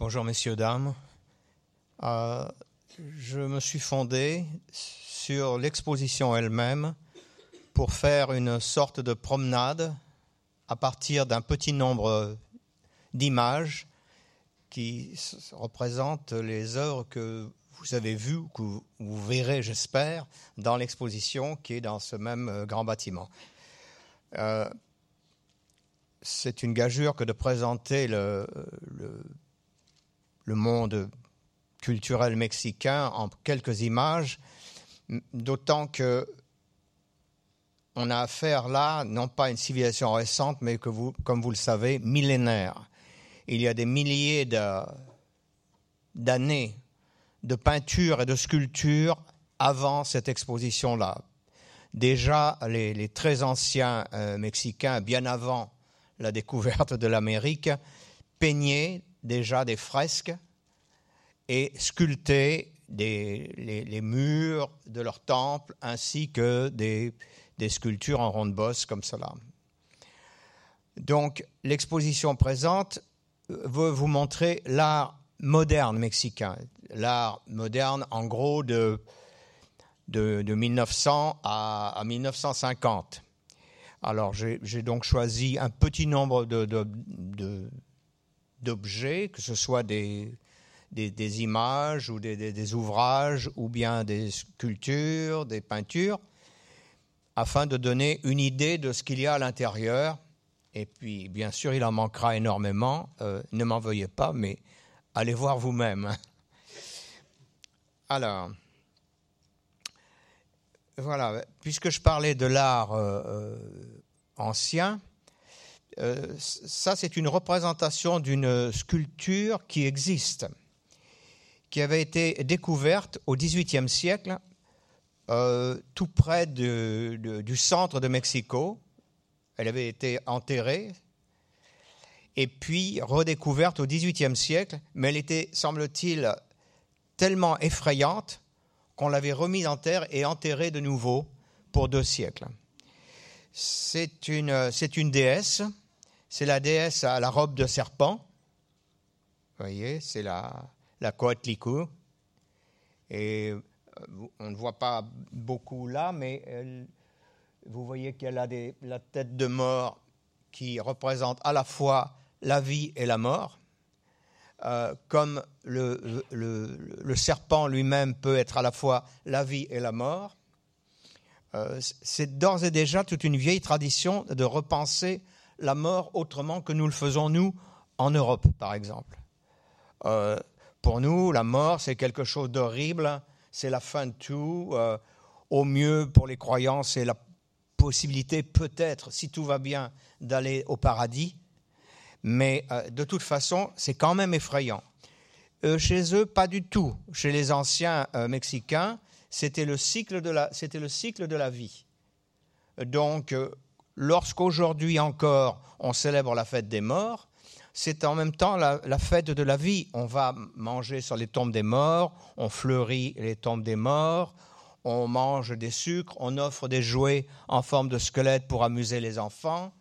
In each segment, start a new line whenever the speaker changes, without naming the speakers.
Bonjour messieurs, dames. Euh, je me suis fondé sur l'exposition elle-même pour faire une sorte de promenade à partir d'un petit nombre d'images qui représentent les œuvres que vous avez vues, que vous verrez, j'espère, dans l'exposition qui est dans ce même euh, grand bâtiment. Euh, c'est une gageure que de présenter le, le, le, monde culturel mexicain en quelques images, d'autant que on a affaire là, non pas à une civilisation récente, mais que vous, comme vous le savez, millénaire. Il y a des milliers d'années de, peinture et de sculpture avant cette exposition-là. Déjà, les, les, très anciens euh, Mexicains, bien avant la découverte de l'Amérique, peignaient déjà des fresques et des, les, murs de leurs temples ainsi que des, sculptures en ronde bosse comme cela. Donc l'exposition présente veut vous montrer l'art moderne mexicain, l'art moderne en gros de, de, de 1900 à, à, 1950. Alors j'ai donc choisi un petit nombre d'objets, que ce soit des, des, images ou des, des, ouvrages ou bien des sculptures, des peintures, afin de donner une idée de ce qu'il y a à l'intérieur. Et puis, bien sûr, il en manquera énormément. Euh, ne m'en veuillez pas, mais allez voir vous-même. Alors, voilà, puisque je parlais de l'art euh, euh, ancien, euh, ça c'est une représentation d'une sculpture qui existe, qui avait été découverte au XVIIIe siècle, euh, tout près du centre de Mexico. Elle avait été enterrée et puis redécouverte au XVIIIe siècle, mais elle était, semble-t-il, tellement effrayante qu'on l'avait remise en terre et enterrée de nouveau pour deux siècles. C'est une déesse, c'est la déesse à la robe de serpent. Vous voyez, c'est la, la. Et on ne voit pas beaucoup là, mais vous voyez qu'elle a la tête de mort qui représente à la fois la vie et la mort. Euh, comme le serpent lui-même peut être à la fois la vie et la mort, euh, c'est d'ores et déjà toute une vieille tradition de repenser la mort autrement que nous le faisons nous en Europe, par exemple. Euh, pour nous, la mort, c'est quelque chose d'horrible, c'est la fin de tout. Euh, au mieux, pour les croyants, c'est la possibilité, peut-être, si tout va bien, d'aller au paradis. Mais euh, de toute façon, c'est quand même effrayant. Chez eux, pas du tout. Chez les anciens Mexicains, c'était le, cycle de la, c'était le cycle de la vie. Donc, lorsqu'aujourd'hui encore on célèbre la fête des morts, c'est en même temps la, fête de la vie. On va manger sur les tombes des morts, on fleurit les tombes des morts, on mange des sucres, on offre des jouets en forme de squelette pour amuser les enfants.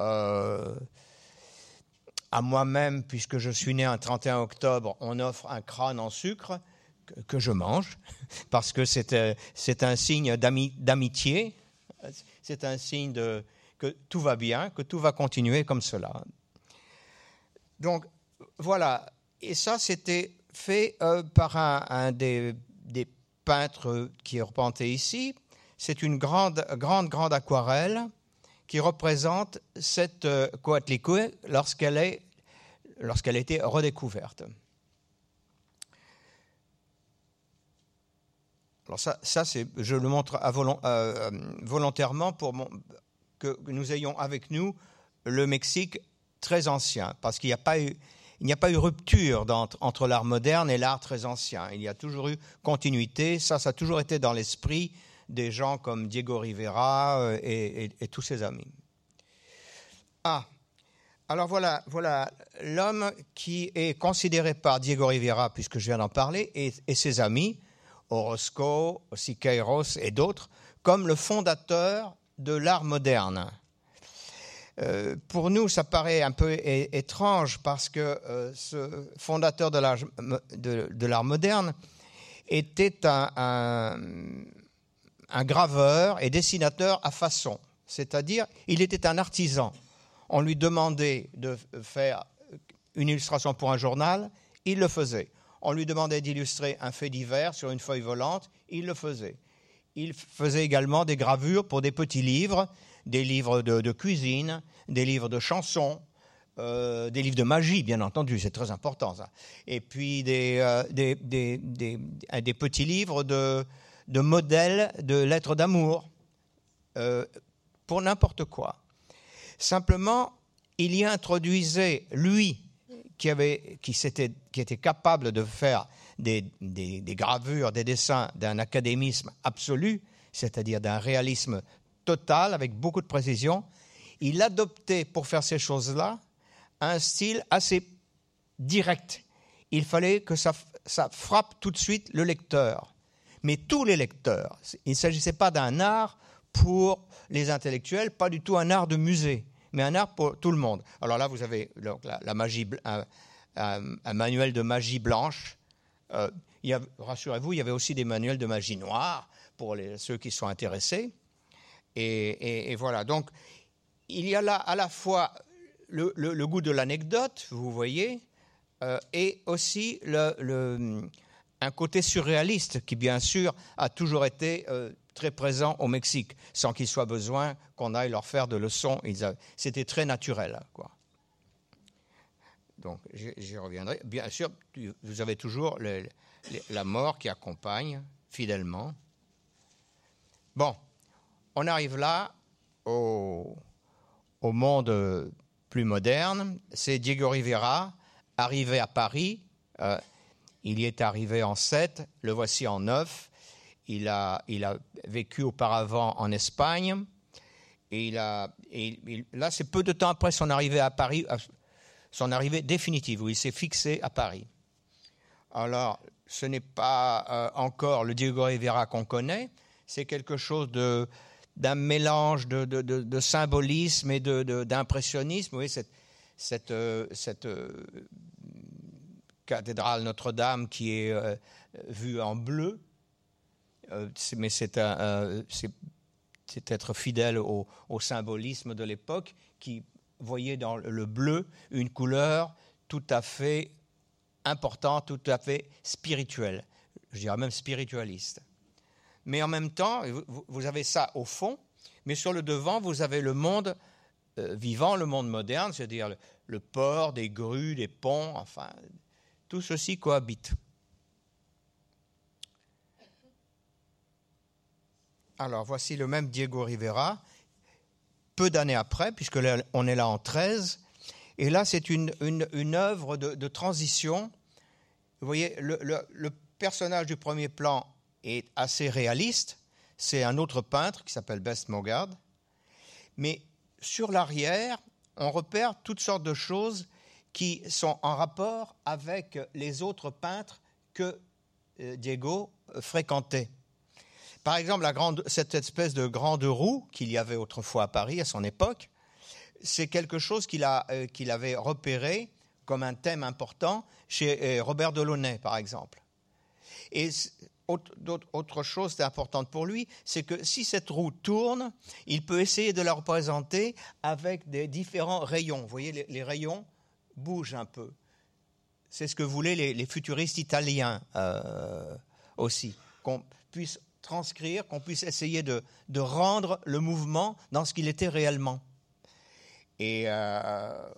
Euh, à moi-même, puisque je suis né un 31 octobre, on offre un crâne en sucre que, que je mange, parce que c'est euh, un signe d'amitié, c'est un signe que tout va bien, que tout va continuer comme cela. Donc voilà, et ça c'était fait euh, par un, des, peintres qui est représenté ici. C'est une grande, grande, grande aquarelle qui représente cette euh, Coatlicue lorsqu'elle a été redécouverte. Alors ça, je le montre volont, euh, volontairement pour que nous ayons avec nous le Mexique très ancien, parce qu'il n'y a pas eu, rupture entre, l'art moderne et l'art très ancien. Il y a toujours eu continuité. Ça, ça a toujours été dans l'esprit des gens comme Diego Rivera euh, et, tous ses amis. Ah, alors voilà, l'homme qui est considéré par Diego Rivera, puisque je viens d'en parler, et, ses amis, Orozco, Siqueiros et d'autres, comme le fondateur de l'art moderne. Euh, pour nous, ça paraît un peu étrange parce que euh, ce fondateur de l'art, de, moderne était un, un, graveur et dessinateur à façon, c'est-à-dire il était un artisan. On lui demandait de faire une illustration pour un journal, il le faisait. On lui demandait d'illustrer un fait divers sur une feuille volante, il le faisait. Il faisait également des gravures pour des petits livres, des livres de, cuisine, des livres de chansons, euh, des livres de magie, bien entendu, c'est très important ça. Et puis des, euh, des, petits livres de, modèles de lettres d'amour, euh, pour n'importe quoi. Simplement, il y introduisait, lui, qui, avait, qui, qui était capable de faire des, gravures, des dessins d'un académisme absolu, c'est-à-dire d'un réalisme total avec beaucoup de précision, il adoptait pour faire ces choses-là un style assez direct. Il fallait que ça frappe tout de suite le lecteur, mais tous les lecteurs. Il ne s'agissait pas d'un art pour les intellectuels, pas du tout un art de musée, mais un art pour tout le monde. Alors là, vous avez la, magie, un, manuel de magie blanche euh, rassurez-vous, il y avait aussi des manuels de magie noire pour ceux qui sont intéressés. Et, voilà, donc il y a là à la fois le, goût de l'anecdote, vous voyez, euh, et aussi un côté surréaliste qui, bien sûr, a toujours été euh, très présent au Mexique, sans qu'il soit besoin qu'on aille leur faire de leçons. C'était très naturel. Donc, j'y reviendrai. Bien sûr, vous avez toujours la mort qui accompagne fidèlement. Bon, on arrive là au, monde plus moderne. C'est Diego Rivera, arrivé à Paris. Euh, il y est arrivé en 7, le voici en 9. Il a, il a vécu auparavant en Espagne. Et, il a, là, c'est peu de temps après son arrivée à Paris, son arrivée définitive, où il s'est fixé à Paris. Alors, ce n'est pas euh, encore le Diego Rivera qu'on connaît, c'est quelque chose d'un mélange de, symbolisme et d'impressionnisme. Vous voyez, cette, cette, euh, euh, cathédrale Notre-Dame qui est vue en bleu, mais c'est être fidèle au, symbolisme de l'époque qui voyez dans le bleu une couleur tout à fait importante, tout à fait spirituelle, je dirais même spiritualiste. Mais en même temps, vous avez ça au fond, mais sur le devant, vous avez le monde euh, vivant, le monde moderne, c'est-à-dire le, port, des grues, des ponts, enfin, tout ceci cohabite. Alors, voici le même Diego Rivera peu d'années après, puisque on est là en 13. Et là, c'est une, une, œuvre de, transition. Vous voyez, le, personnage du premier plan est assez réaliste. C'est un autre peintre qui s'appelle Best Mogard. Mais sur l'arrière, on repère toutes sortes de choses qui sont en rapport avec les autres peintres que euh, Diego fréquentait. Par exemple, cette espèce de grande roue qu'il y avait autrefois à Paris à son époque, c'est quelque chose qu'il euh, avait repéré comme un thème important chez euh, Robert Delaunay, par exemple. Et autre chose d'importante pour lui, c'est que si cette roue tourne, il peut essayer de la représenter avec des différents rayons. Vous voyez, les, rayons bougent un peu. C'est ce que voulaient les, futuristes italiens euh, aussi, qu'on puisse transcrire, qu'on puisse essayer de, rendre le mouvement dans ce qu'il était réellement. Et euh,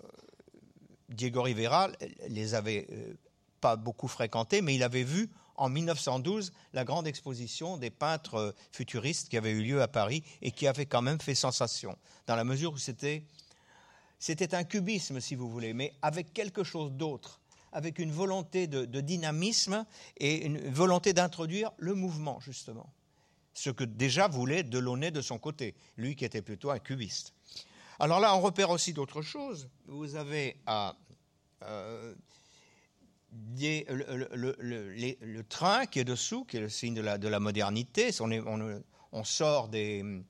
Diego Rivera les avait euh, pas beaucoup fréquentés, mais il avait vu en 1912 la grande exposition des peintres euh, futuristes qui avait eu lieu à Paris et qui avait quand même fait sensation, dans la mesure où c'était, c'était un cubisme, si vous voulez, mais avec quelque chose d'autre avec une volonté de, dynamisme et une volonté d'introduire le mouvement, justement. Ce que déjà voulait Delaunay de son côté, lui qui était plutôt un cubiste. Alors là, on repère aussi d'autres choses. Vous avez euh, le, train qui est dessous, qui est le signe de la, modernité. On, sort de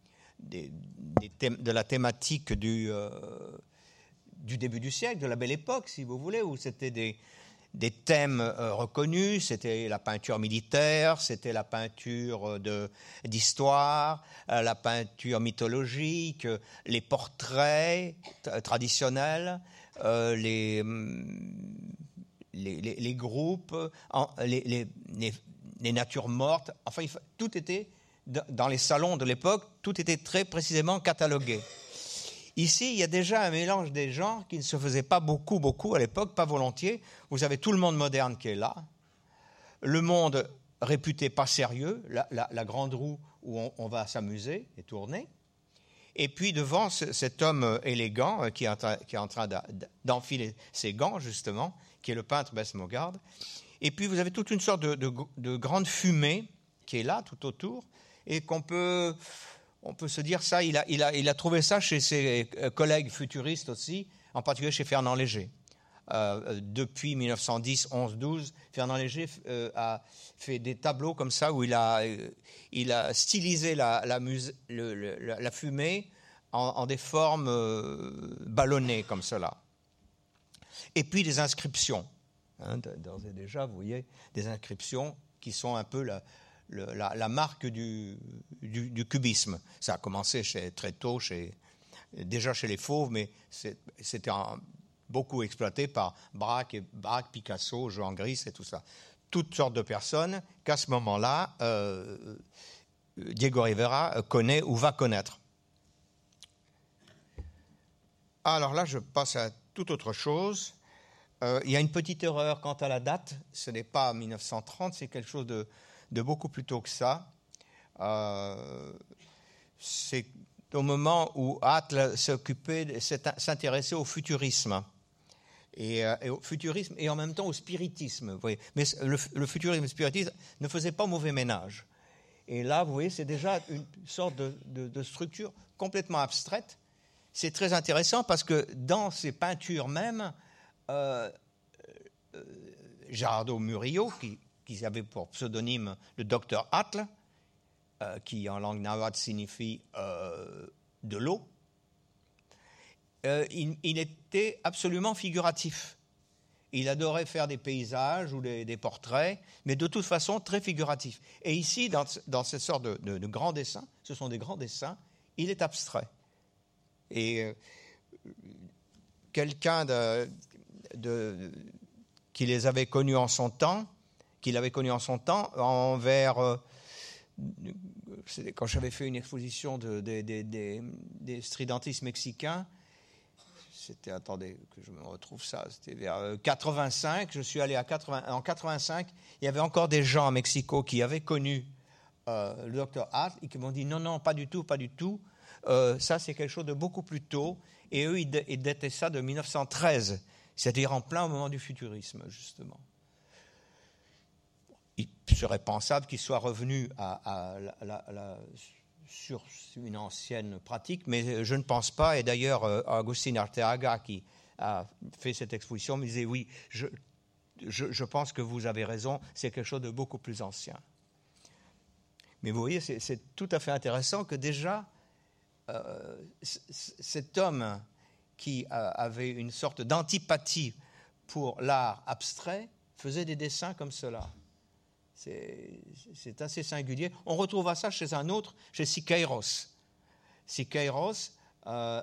la thématique du, du début du siècle, de la belle époque, si vous voulez, où c'était des, thèmes euh, reconnus, c'était la peinture militaire, c'était la peinture d'histoire, euh, la peinture mythologique, les portraits traditionnels, euh, les, groupes, les, natures mortes, enfin tout était, dans les salons de l'époque, tout était très précisément catalogué. Ici, il y a déjà un mélange des genres qui ne se faisait pas beaucoup, beaucoup à l'époque, pas volontiers. Vous avez tout le monde moderne qui est là, le monde réputé pas sérieux, la, grande roue où on, va s'amuser et tourner, et puis devant cet homme élégant euh, qui est en train, d'enfiler ses gants, justement, qui est le peintre Besmogard. Et puis vous avez toute une sorte de grande fumée qui est là tout autour et qu'on peut on peut se dire ça, il a, trouvé ça chez ses euh, collègues futuristes aussi, en particulier chez Fernand Léger. Euh, depuis 1910, 11, 12, Fernand Léger euh, a fait des tableaux comme ça où il a, stylisé la fumée en, des formes ballonnées comme cela. Et puis des inscriptions. Hein, D'ores et déjà, vous voyez, des inscriptions qui sont un peu la, la, marque du, cubisme. Ça a commencé très tôt, chez, déjà chez les fauves, mais c'était beaucoup exploité par Braque, et, Braque Picasso, Jean Gris et tout ça. Toutes sortes de personnes qu'à ce moment-là, euh, Diego Rivera connaît ou va connaître. Alors là, je passe à toute autre chose. Euh, il y a une petite erreur quant à la date. Ce n'est pas 1930, c'est quelque chose de, de beaucoup plus tôt que ça. Euh, c'est au moment où Atle s'occupait, s'intéressait au futurisme. Euh, et, au futurisme et en même temps au spiritisme. Vous voyez. Mais le, futurisme et le spiritisme ne faisaient pas mauvais ménage. Et là, vous voyez, c'est déjà une sorte de, structure complètement abstraite. C'est très intéressant parce que dans ces peintures même, euh, euh Gerardo Murillo, qui, qui avait pour pseudonyme le docteur Atle, euh, qui en langue nahuatl signifie euh, de l'eau, euh, il, était absolument figuratif. Il adorait faire des paysages ou des, portraits, mais de toute façon très figuratif. Et ici, dans, dans cette sorte de, grands dessins, ce sont des grands dessins, il est abstrait. Et quelqu'un de, qui les avait connus en son temps qu'il avait connu en son temps, envers. Euh, quand j'avais fait une exposition de, des stridentistes mexicains, c'était, attendez, que je me retrouve ça, c'était vers 85, euh, je suis allé à 80, en 85, il y avait encore des gens à Mexico qui avaient connu euh, le docteur Hart et qui m'ont dit non, non, pas du tout, pas du tout, ça c'est quelque chose de beaucoup plus tôt, et eux, ils, ils dataient ça de 1913, c'est-à-dire en plein au moment du futurisme, justement serait pensable qu'il soit revenu à, sur une ancienne pratique, mais je ne pense pas. Et d'ailleurs, euh, Agustin Arteaga, qui a fait cette exposition, me disait oui, je, pense que vous avez raison, c'est quelque chose de beaucoup plus ancien. Mais vous voyez, c'est tout à fait intéressant que déjà, euh, cet homme qui avait une sorte d'antipathie pour l'art abstrait faisait des dessins comme cela. C'est assez singulier. On retrouvera ça chez un autre, chez Siqueiros. Siqueiros euh,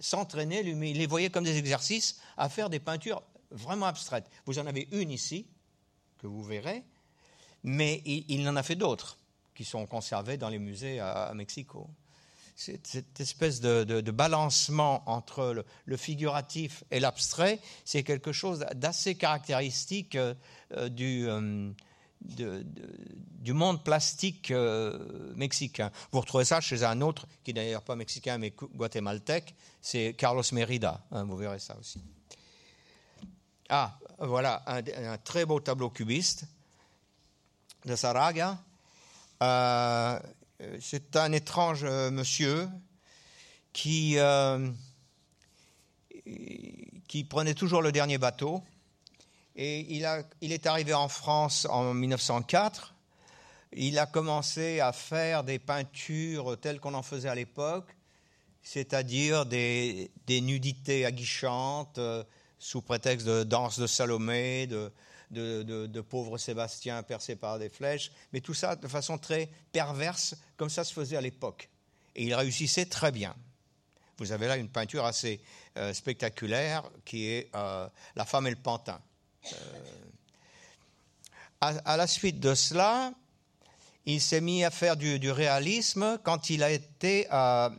s'entraînait, lui, il les voyait comme des exercices, à faire des peintures vraiment abstraites. Vous en avez une ici, que vous verrez, mais il, en a fait d'autres qui sont conservées dans les musées à, Mexico. Cette, espèce de, balancement entre le, figuratif et l'abstrait, c'est quelque chose d'assez caractéristique euh, du, euh, du monde plastique euh, mexicain. Vous retrouvez ça chez un autre, qui d'ailleurs pas mexicain mais guatémaltèque, c'est Carlos Merida. Hein, vous verrez ça aussi. Ah, voilà, un, très beau tableau cubiste de Saraga. Euh, c'est un étrange euh, monsieur qui, qui prenait toujours le dernier bateau et il, est arrivé en France en 1904 il a commencé à faire des peintures telles qu'on en faisait à l'époque, c'est-à-dire des, nudités aguichantes euh, sous prétexte de danse de Salomé, de, pauvres Sébastien percé par des flèches, mais tout ça de façon très perverse, comme ça se faisait à l'époque. Et il réussissait très bien. Vous avez là une peinture assez euh, spectaculaire qui est euh, La femme et le pantin. À, la suite de cela, il s'est mis à faire du, réalisme quand il a été à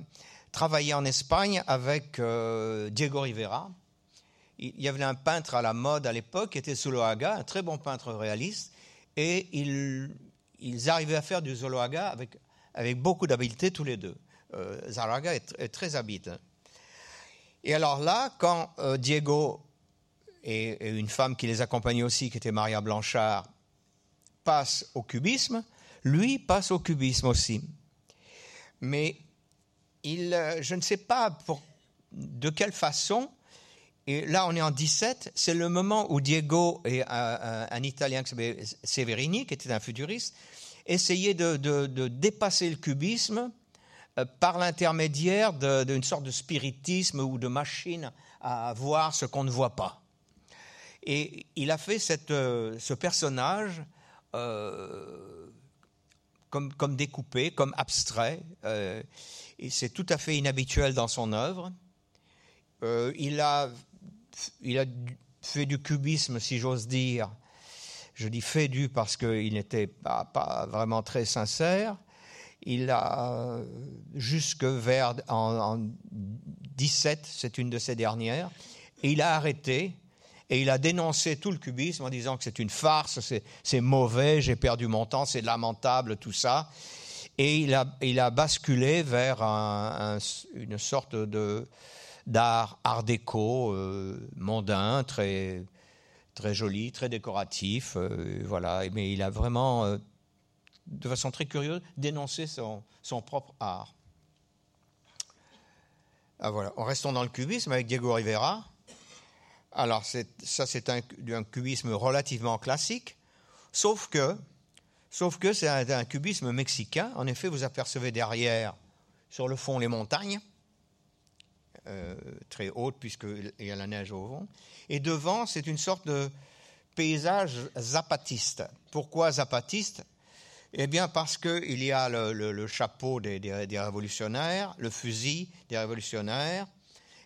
travailler en Espagne avec euh, Diego Rivera. Il y avait un peintre à la mode à l'époque qui était Zuloaga, un très bon peintre réaliste, et ils, arrivaient à faire du Zuloaga avec, avec beaucoup d'habileté tous les deux. Euh, est, très habile. Et alors là, quand euh, Diego et, une femme qui les accompagnait aussi, qui était Maria Blanchard, passent au cubisme, lui passe au cubisme aussi. Mais il, euh, je ne sais pas de quelle façon, et là on est en 17, c'est le moment où Diego et un, Italien qui Severini, qui était un futuriste, essayaient de, dépasser le cubisme euh, par l'intermédiaire d'une sorte de spiritisme ou de machine à voir ce qu'on ne voit pas. Et il a fait euh, ce personnage comme, découpé, comme abstrait. Euh, c'est tout à fait inhabituel dans son œuvre. Euh, il, a, fait du cubisme, si j'ose dire. Je dis fait du parce qu'il n'était pas, pas, vraiment très sincère. Il a jusque vers en, en 17, c'est une de ses dernières, et il a arrêté et il a dénoncé tout le cubisme en disant que c'est une farce, c'est mauvais, j'ai perdu mon temps, c'est lamentable, tout ça. Et il a, basculé vers une sorte d'art art déco euh, mondain, très, très joli, très décoratif. Euh, voilà. Mais il a vraiment, euh, de façon très curieuse, dénoncé son, son propre art. Ah, voilà. En restant dans le cubisme avec Diego Rivera, alors, ça, c'est un, cubisme relativement classique, sauf que, sauf que c'est un, cubisme mexicain. En effet, vous apercevez derrière, sur le fond, les montagnes, euh, très hautes, puisqu'il y a la neige au fond. Et devant, c'est une sorte de paysage zapatiste. Pourquoi zapatiste? Eh bien, parce qu'il y a le, chapeau des révolutionnaires, le fusil des révolutionnaires,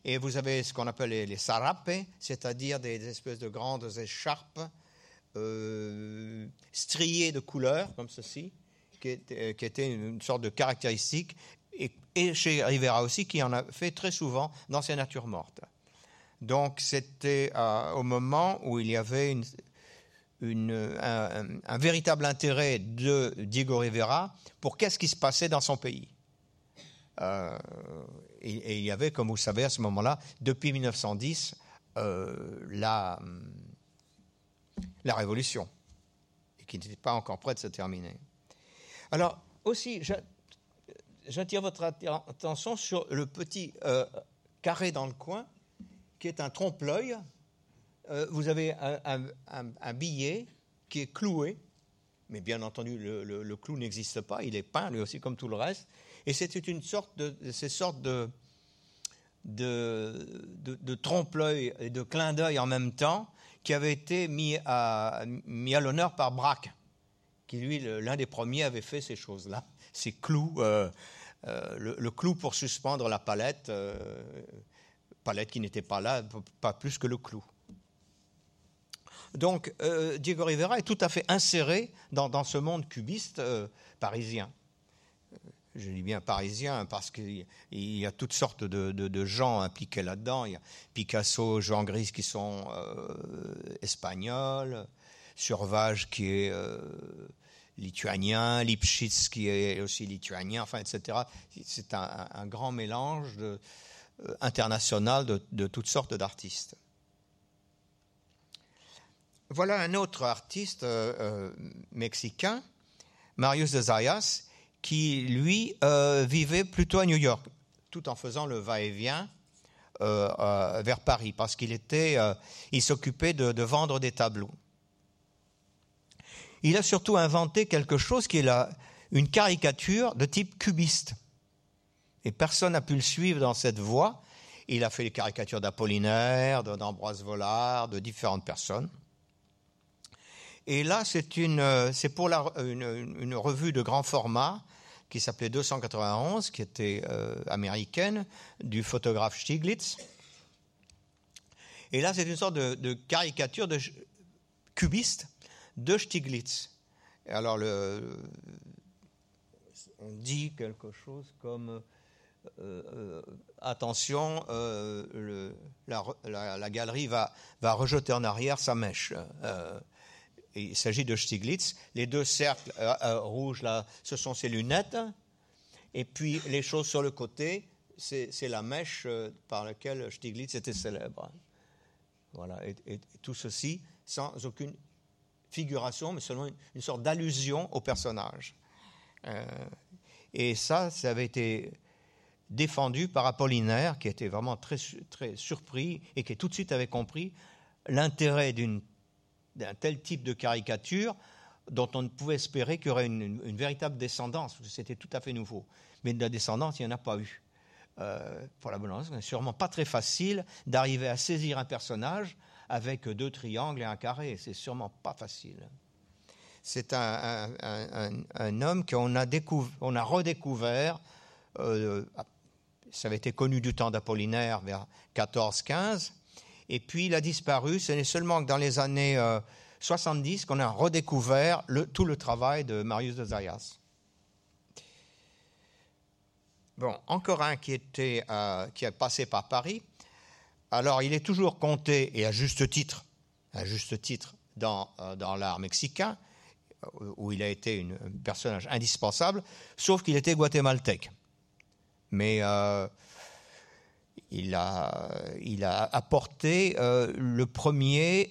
et vous avez ce qu'on appelle les, sarapes, c'est-à-dire des, espèces de grandes écharpes euh, striées de couleurs, comme ceci, qui était, qui une sorte de caractéristique, et, chez Rivera aussi, qui en a fait très souvent dans ses natures mortes. Donc c'était euh, au moment où il y avait un, véritable intérêt de Diego Rivera pour qu'est-ce qui se passait dans son pays. Euh, et, il y avait, comme vous savez, à ce moment-là, depuis 1910, euh, la, la révolution, et qui n'était pas encore prête de se terminer. Alors, aussi, j'attire votre attention sur le petit euh, carré dans le coin, qui est un trompe-l'œil. Euh, vous avez un, billet qui est cloué, mais bien entendu, le, le clou n'existe pas, il est peint lui aussi comme tout le reste. Et c'était une sorte de, ces sortes de, trompe-l'œil et de clin d'œil en même temps qui avait été mis à, l'honneur par Braque, qui lui, l'un des premiers, avait fait ces choses-là, ces clous, euh, euh, le, clou pour suspendre la palette, euh, palette qui n'était pas là, pas plus que le clou. Donc Diego Rivera est tout à fait inséré dans ce monde cubiste parisien je dis bien parisien, parce qu'il y a toutes sortes de, gens impliqués là-dedans. Il y a Picasso, Jean Gris qui sont euh, espagnols, Survage qui est euh, lituanien, Lipschitz qui est aussi lituanien, enfin, etc. C'est un, grand mélange euh, international de, toutes sortes d'artistes. Voilà un autre artiste mexicain, Marius de Zayas, qui, lui, euh, vivait plutôt à New York, tout en faisant le va-et-vient euh, euh, vers Paris, parce qu'il était, il s'occupait de, vendre des tableaux. il a surtout inventé quelque chose qui est une caricature de type cubiste. Et personne n'a pu le suivre dans cette voie. Il a fait les caricatures d'Apollinaire, d'Ambroise Vollard, de différentes personnes. Et là, c'est, une, c'est pour la, une, revue de grand format qui s'appelait 291, qui était euh, américaine, du photographe Stiglitz. Et là, c'est une sorte de, caricature cubiste de Stiglitz. Alors, on dit quelque chose comme euh, euh, attention, euh, la, galerie va, rejeter en arrière sa mèche. Il s'agit de Stiglitz. Les deux cercles rouges, là, ce sont ses lunettes. Et puis les choses sur le côté, c'est la mèche par laquelle Stiglitz était célèbre. Voilà, et tout ceci sans aucune figuration, mais seulement une, sorte d'allusion au personnage. Euh, et ça, ça avait été défendu par Apollinaire, qui était vraiment très, très surpris et qui tout de suite avait compris l'intérêt d'un tel type de caricature dont on ne pouvait espérer qu'il y aurait une, véritable descendance. C'était tout à fait nouveau. Mais de la descendance, il n'y en a pas eu. Euh, pour la bonne raison, c'est sûrement pas très facile d'arriver à saisir un personnage avec deux triangles et un carré. C'est sûrement pas facile. C'est un, homme qu'on a, on a redécouvert. Euh, ça avait été connu du temps d'Apollinaire vers 14-15. Et puis il a disparu. Ce n'est seulement que dans les années 70 euh, qu'on a redécouvert tout le travail de Marius de Zayas. Bon, encore un qui, était, euh, passé par Paris, alors, il est toujours compté, et à juste titre, à juste titre, dans, euh, l'art mexicain, où il a été un personnage indispensable, sauf qu'il était guatémaltèque. Mais il, a, apporté euh, le premier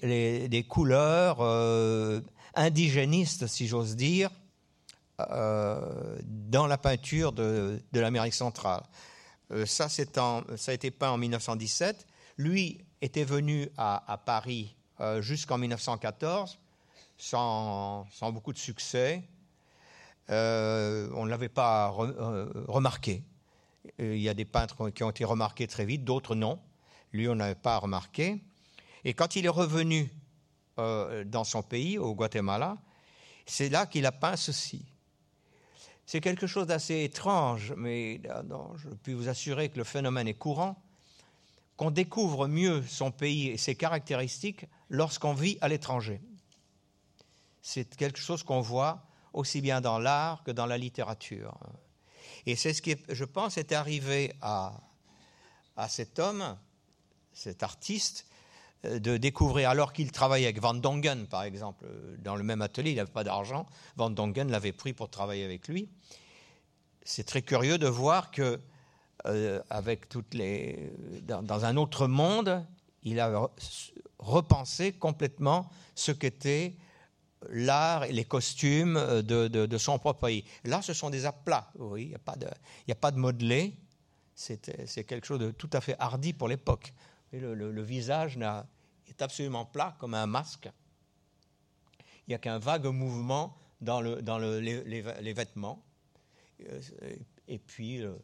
des couleurs indigénistes, si j'ose dire, dans la peinture de, l'Amérique centrale. ça, ça a été peint en 1917 lui était venu à, Paris euh, jusqu'en 1914 sans, beaucoup de succès. Euh, on ne l'avait pas euh, remarqué. Il y a des peintres qui ont été remarqués très vite, d'autres non. Lui, on n'avait pas remarqué. Et quand il est revenu dans son pays, au Guatemala, c'est là qu'il a peint ceci. C'est quelque chose d'assez étrange, mais je puis vous assurer que le phénomène est courant qu'on découvre mieux son pays et ses caractéristiques lorsqu'on vit à l'étranger. C'est quelque chose qu'on voit aussi bien dans l'art que dans la littérature. Et c'est ce qui, je pense, est arrivé à, à cet homme, cet artiste, euh, de découvrir, alors qu'il travaillait avec Van Dongen, par exemple, dans le même atelier, il n'avait pas d'argent, Van Dongen l'avait pris pour travailler avec lui. C'est très curieux de voir que euh, avec toutes les, dans, un autre monde, il a repensé complètement ce qu'était l'art et les costumes de, de, son propre pays. Là, ce sont des aplats, oui, il n'y a, pas de, modelé, c'est quelque chose de tout à fait hardi pour l'époque. Le, le, visage est absolument plat, comme un masque. Il n'y a qu'un vague mouvement dans, le, dans le, les, vêtements. Euh, et puis, euh,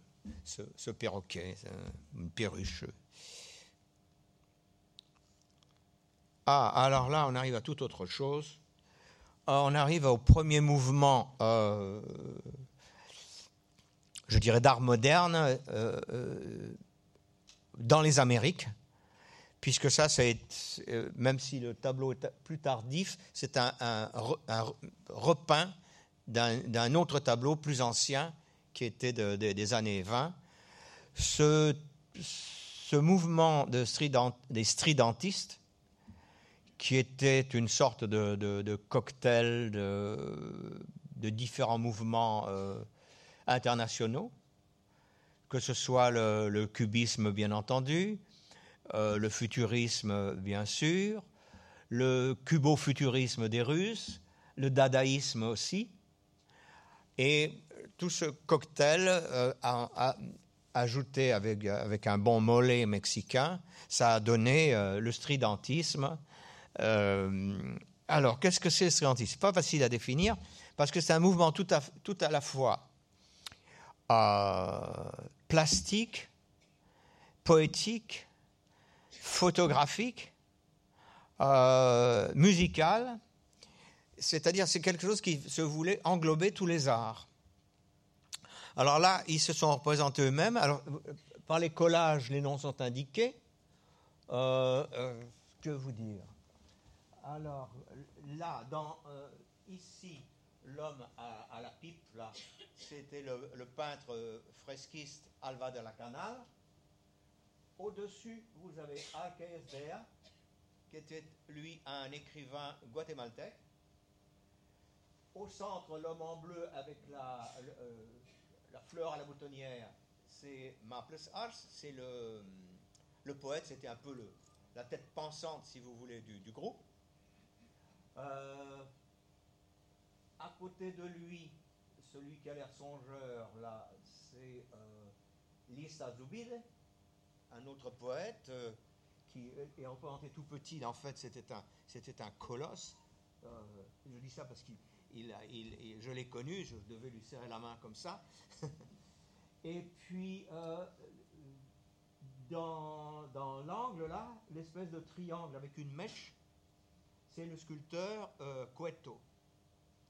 ce, perroquet, une perruche. Ah, alors là, on arrive à toute autre chose. Ah, on arrive au premier mouvement, euh, je dirais, d'art moderne euh, euh, dans les Amériques, puisque ça, même si le tableau est plus tardif, c'est un, repeint d'un autre tableau plus ancien qui était des années 20, ce, mouvement de des stridentistes, qui était une sorte de, cocktail de, différents mouvements euh, internationaux, que ce soit le, cubisme bien entendu, euh, le futurisme bien sûr, le cubo-futurisme des Russes, le dadaïsme aussi, et tout ce cocktail euh, ajouté avec, avec un bon mollet mexicain, ça a donné le stridentisme. Euh, Alors, qu'est-ce que c'est le C'est pas facile à définir parce que c'est un mouvement tout à, la fois euh, plastique, poétique, photographique, euh, musical. C'est-à-dire, c'est quelque chose qui se voulait englober tous les arts. Alors là, ils se sont représentés eux-mêmes. Par les collages, les noms sont indiqués. Que vous dire? Alors, là, dans, euh, ici, l'homme à, la pipe, là, c'était le, peintre fresquiste Alva de la Canal. Au-dessus, vous avez Alcaesdea, qui était, lui, un écrivain guatémaltèque. Au centre, l'homme en bleu avec la, la fleur à la boutonnière, c'est Maples Ars, c'est le, le poète, c'était un peu le, la tête pensante, si vous voulez, du, groupe. Euh, à côté de lui, celui qui a l'air songeur, là, c'est euh, Lisa Zubide, un autre poète euh, qui est représenté tout petit. En fait, c'était un, c'était un colosse. Euh, je dis ça parce qu'il il, je l'ai connu, je devais lui serrer la main comme ça. Et puis, dans, dans l'angle là, l'espèce de triangle avec une mèche, c'est le sculpteur euh, Cueto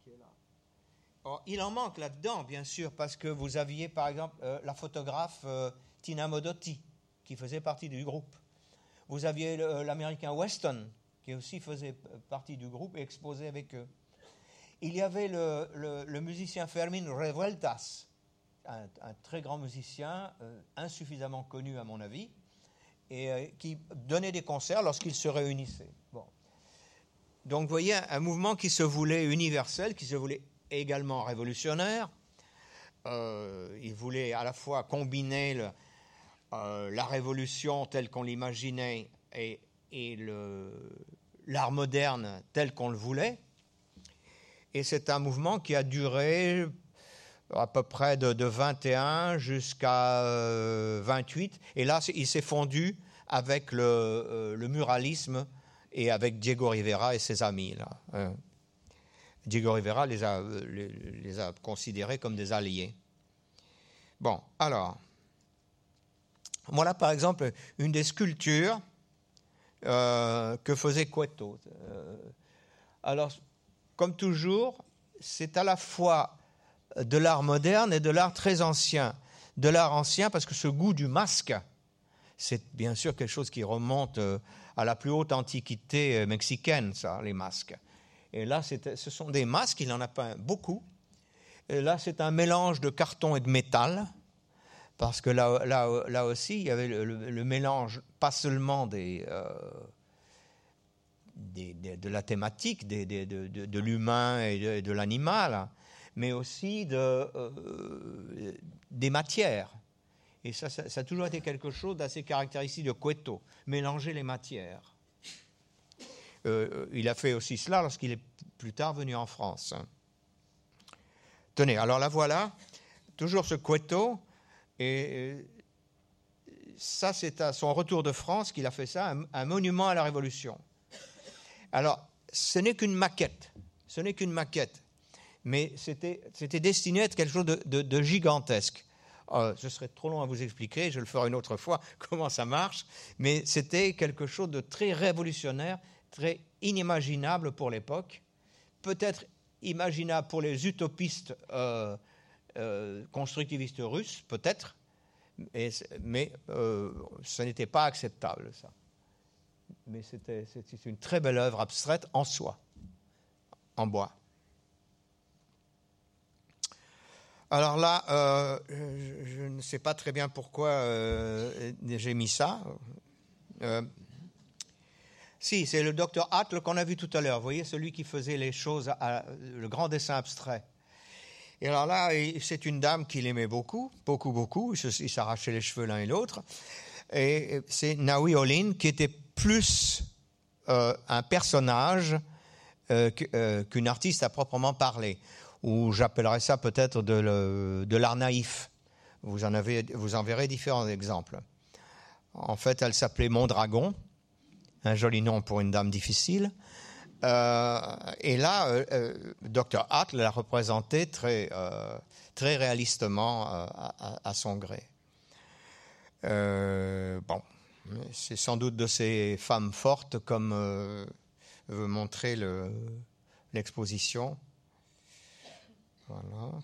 qui est là. il en manque là-dedans, bien sûr, parce que vous aviez par exemple euh, la photographe Tina Modotti qui faisait partie du groupe. Vous aviez l'américain Weston qui aussi faisait partie du groupe et exposait avec eux il y avait le, musicien Fermin Revueltas, un, très grand musicien, euh, insuffisamment connu à mon avis, et euh, qui donnait des concerts lorsqu'ils se réunissaient. Bon. Donc vous voyez, un, mouvement qui se voulait universel, qui se voulait également révolutionnaire. Euh, il voulait à la fois combiner la révolution telle qu'on l'imaginait et, l'art moderne tel qu'on le voulait. Et c'est un mouvement qui a duré à peu près de, 21 jusqu'à 28. Euh, et là, il s'est fondu avec euh, le, muralisme et avec Diego Rivera et ses amis. Hein. Diego Rivera les a, les, a considérés comme des alliés. Bon, alors, voilà par exemple une des sculptures euh, que faisait Cueto. alors, comme toujours, c'est à la fois de l'art moderne et de l'art très ancien. De l'art ancien parce que ce goût du masque, c'est bien sûr quelque chose qui remonte euh, à la plus haute antiquité euh, mexicaine, ça, les masques. Et là, ce sont des masques, il en a pas beaucoup. Et là, c'est un mélange de carton et de métal, parce que là, aussi, il y avait le, mélange, pas seulement euh, de la thématique de, l'humain et de, l'animal, mais aussi euh, des matières. Et ça, ça, a toujours été quelque chose d'assez caractéristique de Cueto, mélanger les matières. Euh, il a fait aussi cela lorsqu'il est plus tard venu en France. Tenez, alors la voilà, toujours ce Cueto, et ça c'est à son retour de France qu'il a fait ça, un monument à la Révolution. Alors, ce n'est qu'une maquette, ce n'est qu'une maquette, mais c'était destiné à être quelque chose de, gigantesque. Euh, ce serait trop long à vous expliquer, je le ferai une autre fois comment ça marche, mais c'était quelque chose de très révolutionnaire, très inimaginable pour l'époque, peut-être imaginable pour les utopistes euh, euh, constructivistes russes, peut-être, mais ce n'était pas acceptable, ça. Mais c'était une très belle œuvre abstraite en soi, en bois. Alors là, euh, je, ne sais pas très bien pourquoi euh, j'ai mis ça. Euh, si, c'est le docteur Atle qu'on a vu tout à l'heure. Vous voyez, celui qui faisait les choses, à, le grand dessin abstrait. Et alors là, c'est une dame qu'il aimait beaucoup, beaucoup, beaucoup. Il s'arrachait les cheveux l'un et l'autre. Et c'est Naoui Olin qui était plus un personnage qu'une artiste à proprement parler, ou j'appellerais ça peut-être de l'art naïf. Vous en, avez, vous en verrez différents exemples. En fait, elle s'appelait Mondragon, un joli nom pour une dame difficile. et là, Dr. Atl l'a représenté très, très réalistement à, son gré. bon, c'est sans doute de ces femmes fortes comme veut montrer l'exposition. Voilà.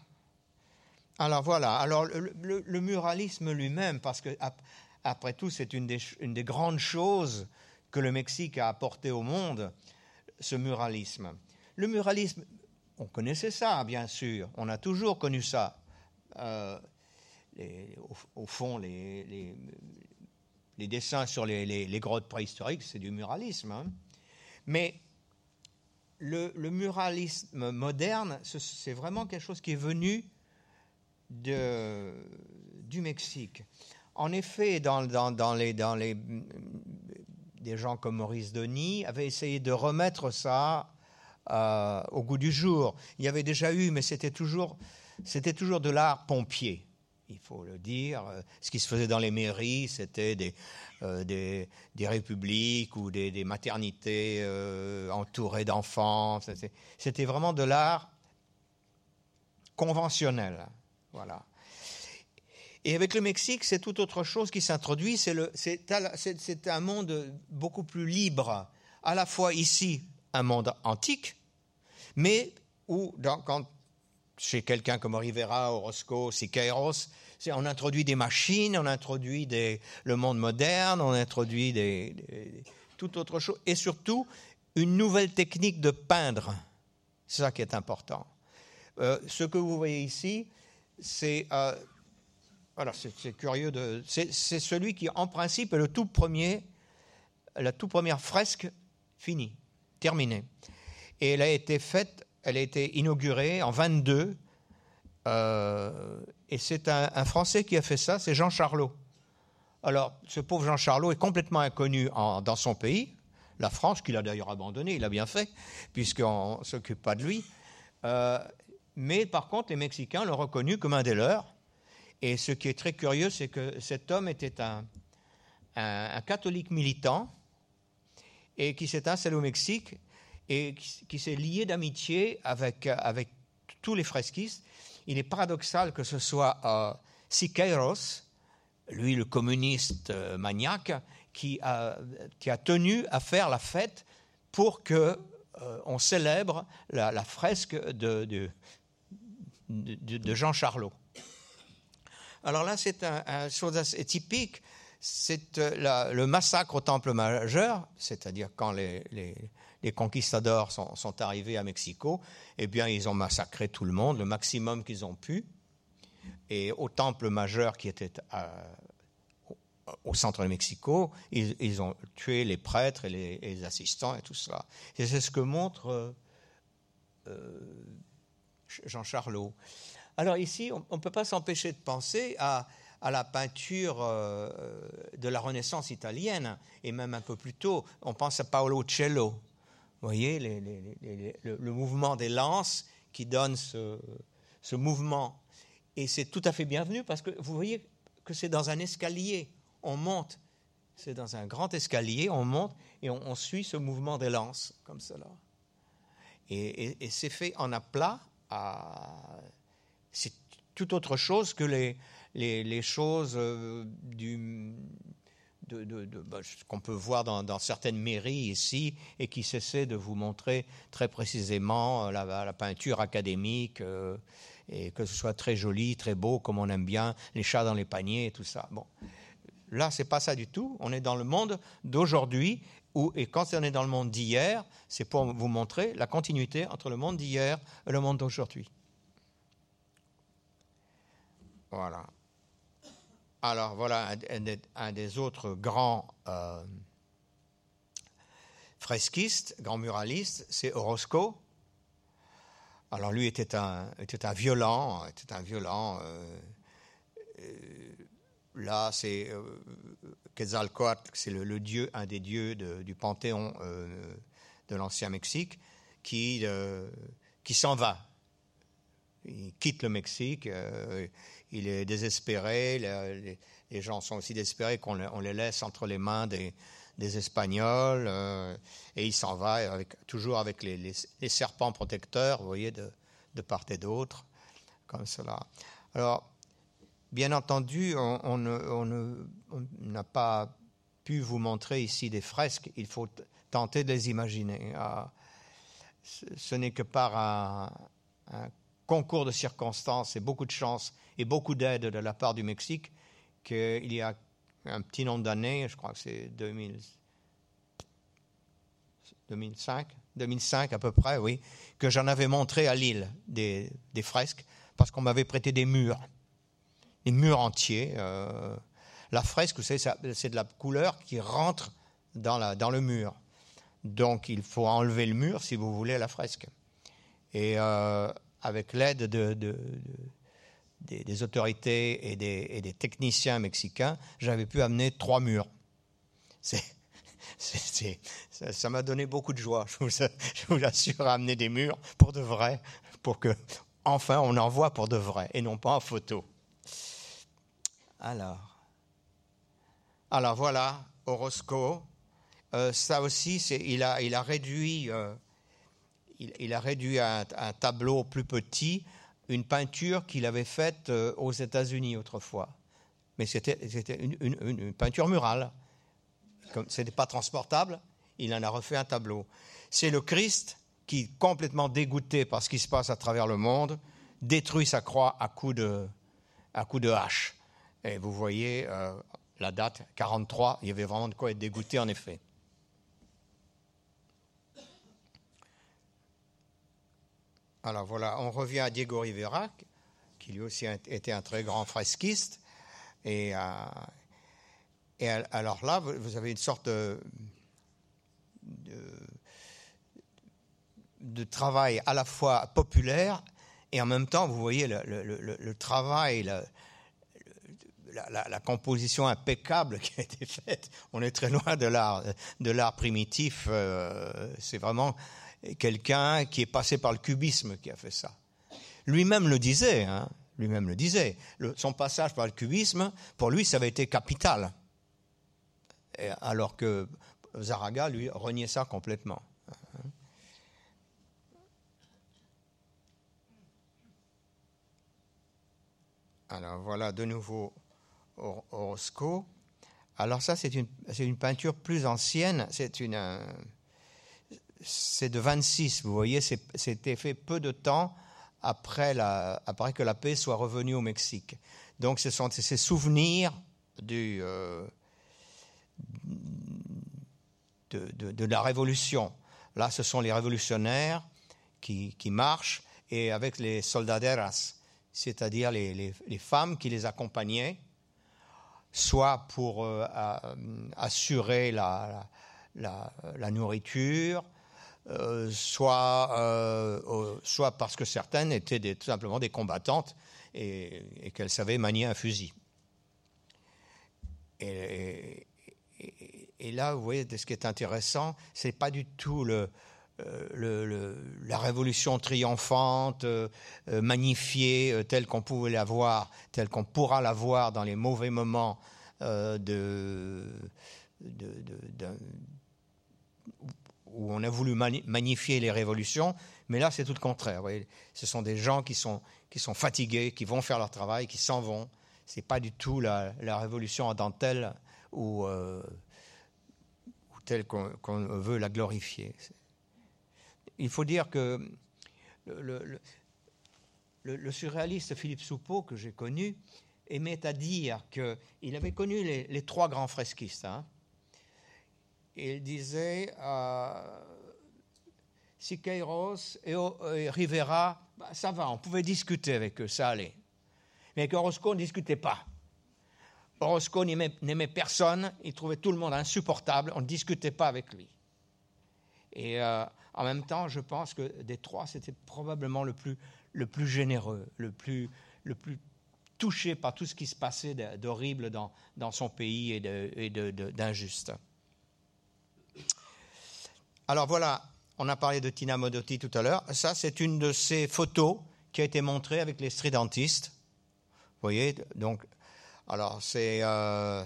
Alors voilà, alors le, muralisme lui-même, parce que après tout, c'est une des, grandes choses que le Mexique a apporté au monde, ce muralisme. Le muralisme, on connaissait ça, bien sûr, on a toujours connu ça. Euh, au, fond, les, dessins sur les, grottes préhistoriques, c'est du muralisme. Hein. Mais le, muralisme moderne, c'est vraiment quelque chose qui est venu du Mexique. En effet, dans, les, les, des gens comme Maurice Denis avaient essayé de remettre ça euh, au goût du jour. Il y avait déjà eu, mais c'était toujours, c'était toujours de l'art pompier il faut le dire. Ce qui se faisait dans les mairies, c'était des, euh, des, républiques ou des, des maternités euh, entourées d'enfants. C'était vraiment de l'art conventionnel. Voilà. Et avec le Mexique, c'est tout autre chose qui s'introduit. C'est un monde beaucoup plus libre, à la fois ici, un monde antique, mais où, quand, chez quelqu'un comme Rivera, Orozco, Siqueiros, on introduit des machines, on introduit des, le monde moderne, on introduit des, tout autre chose, et surtout une nouvelle technique de peindre. C'est ça qui est important. Euh, ce que vous voyez ici, c'est euh, c'est curieux c'est celui qui en principe est le tout premier, la toute première fresque finie, terminée. Et elle a été faite, elle a été inaugurée en 22. Euh, et c'est un, Français qui a fait ça, c'est Jean Charlot. Alors, ce pauvre Jean Charlot est complètement inconnu dans son pays, la France, qu'il a d'ailleurs abandonné, il a bien fait, puisqu'on ne s'occupe pas de lui. Euh, mais par contre, les Mexicains l'ont reconnu comme un des leurs. Et ce qui est très curieux, c'est que cet homme était un, catholique militant et qui s'est installé au Mexique et qui, s'est lié d'amitié avec, avec tous les fresquistes. Il est paradoxal que ce soit euh, Siqueiros, lui le communiste euh, maniaque, qui a, qui a, tenu à faire la fête pour que euh, on célèbre la, fresque de, de, Jean Charlot. Alors là, c'est une chose assez typique, c'est euh, le massacre au Temple Majeur, c'est-à-dire quand les, conquistadors sont, sont, arrivés à Mexico, eh bien, ils ont massacré tout le monde, le maximum qu'ils ont pu. Et au Temple Majeur qui était au centre de Mexico, ils, ont tué les prêtres et les, assistants et tout cela. Et c'est ce que montre euh, euh, Jean Charlot. Alors ici, on ne peut pas s'empêcher de penser à, la peinture euh, de la Renaissance italienne, et même un peu plus tôt, on pense à Paolo Cello. Vous voyez, le, mouvement des lances qui donne ce, mouvement. Et c'est tout à fait bienvenu parce que vous voyez que c'est dans un escalier. On monte, c'est dans un grand escalier, on monte et on, suit ce mouvement des lances, comme cela. Et, c'est fait en aplat c'est tout autre chose que les, les, choses euh, du, bah, qu'on peut voir dans, certaines mairies ici et qui cessaient de vous montrer très précisément euh, la, peinture académique euh, et que ce soit très joli, très beau, comme on aime bien, les chats dans les paniers et tout ça. Bon, là, c'est pas ça du tout. On est dans le monde d'aujourd'hui et quand on est dans le monde d'hier, c'est pour vous montrer la continuité entre le monde d'hier et le monde d'aujourd'hui. Voilà. Alors voilà un, des autres grands euh, fresquistes, grands muralistes, c'est Orozco. Alors lui était un, était un violent, était un violent. Euh, euh, là, c'est Quetzalcoatl, c'est le, dieu, un des dieux du panthéon de l'ancien Mexique, qui, qui s'en va. Il quitte le Mexique, il est désespéré, les, gens sont aussi désespérés qu'on les laisse entre les mains des, Espagnols, euh, et il s'en va toujours avec les, serpents protecteurs, vous voyez, de, de part et d'autre, comme cela. Alors, bien entendu, on n'a pas pu vous montrer ici des fresques, il faut tenter de les imaginer. Ah, ce n'est que par un, concours de circonstances et beaucoup de chance et beaucoup d'aide de la part du Mexique qu'il y a un petit nombre d'années, je crois que c'est 2005, 2005 à peu près, oui, que j'en avais montré à Lille des, fresques parce qu'on m'avait prêté des murs, des murs entiers. Euh, la fresque, vous savez, c'est de la couleur qui rentre dans, le mur. Donc il faut enlever le mur si vous voulez la fresque. Et euh, avec l'aide de, des, autorités et des, techniciens mexicains, j'avais pu amener trois murs. ça m'a donné beaucoup de joie, je vous, je vous assure, à amener des murs pour de vrai, pour que enfin on en voit pour de vrai et non pas en photo. Alors, alors voilà, Orozco, euh, ça aussi, il a, il, a, réduit, euh, il, a réduit un, tableau plus petit, une peinture qu'il avait faite euh, aux États-Unis autrefois. Mais c'était une, peinture murale. Ce n'était pas transportable, il en a refait un tableau. C'est le Christ qui, complètement dégoûté par ce qui se passe à travers le monde, détruit sa croix à coups de, à de hache. Et vous voyez la date, 43, il y avait vraiment de quoi être dégoûté en effet. Alors voilà, on revient à Diego Rivera, qui lui aussi était un très grand fresquiste. Et, euh, alors là, vous avez une sorte de, travail à la fois populaire et en même temps, vous voyez le, travail, la, composition impeccable qui a été faite. On est très loin de l'art, de l'art primitif. Euh, c'est vraiment quelqu'un qui est passé par le cubisme qui a fait ça. Lui-même le disait, hein, lui-même le disait. son passage par le cubisme, pour lui, ça avait été capital. alors que Zaraga, lui, reniait ça complètement. Alors voilà de nouveau Orozco. Alors ça, c'est une, une, peinture plus ancienne. C'est une, c'est de 26, vous voyez, c'était fait peu de temps après, la, après, que la paix soit revenue au Mexique. Donc ce sont ces souvenirs euh, de, la révolution. Là, ce sont les révolutionnaires qui, qui marchent et avec les soldaderas, c'est-à-dire les, les, femmes qui les accompagnaient, soit pour euh, assurer la, la nourriture, euh, soit, euh, soit parce que certaines étaient tout simplement des combattantes et, qu'elles savaient manier un fusil. Et, là, vous voyez, ce qui est intéressant, c'est pas du tout le, euh, la révolution triomphante, magnifiée, telle qu'on pouvait la voir, telle qu'on pourra la voir dans les mauvais moments de, de, où on a voulu magnifier les révolutions, mais là c'est tout le contraire. Ce sont des gens qui sont, fatigués, qui vont faire leur travail, qui s'en vont. Ce n'est pas du tout la, révolution en dentelle ou, euh, telle qu'on veut la glorifier. Il faut dire que le, le, surréaliste Philippe Soupeau, que j'ai connu, aimait à dire qu'il avait connu les, trois grands fresquistes. Hein, il disait euh, Siqueiros et, Rivera, bah, ça va, on pouvait discuter avec eux, ça allait. Mais avec Orozco, on ne discutait pas. Orozco n'aimait personne, il trouvait tout le monde insupportable, on ne discutait pas avec lui. Et euh, en même temps, je pense que des trois, c'était probablement le plus, le plus généreux, le plus, touché par tout ce qui se passait d'horrible dans, dans son pays et d'injuste. Alors voilà, on a parlé de Tina Modotti tout à l'heure. Ça, c'est une de ces photos qui a été montrée avec les stridentistes. Vous voyez, donc, alors c'est euh,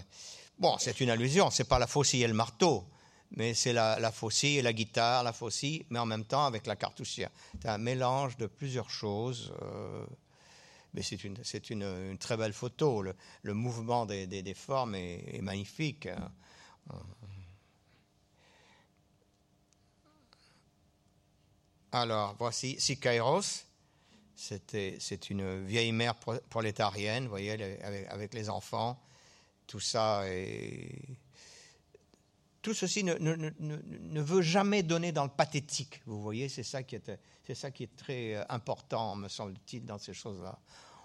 Bon, c'est une allusion, c'est pas la faucille et le marteau, mais c'est la, la, faucille et la guitare, la faucille, mais en même temps avec la cartouchière. C'est un mélange de plusieurs choses. Euh, mais c'est une, une, très belle photo. Le, mouvement des, formes est, est magnifique. Hein. Alors, voici Sikairos. C'est une vieille mère prolétarienne, vous voyez, avec, les enfants. Tout ça est tout ceci ne, ne, ne, ne, veut jamais donner dans le pathétique. Vous voyez, c'est ça qui est, c'est ça qui est très euh, important, me semble-t-il, dans ces choses-là.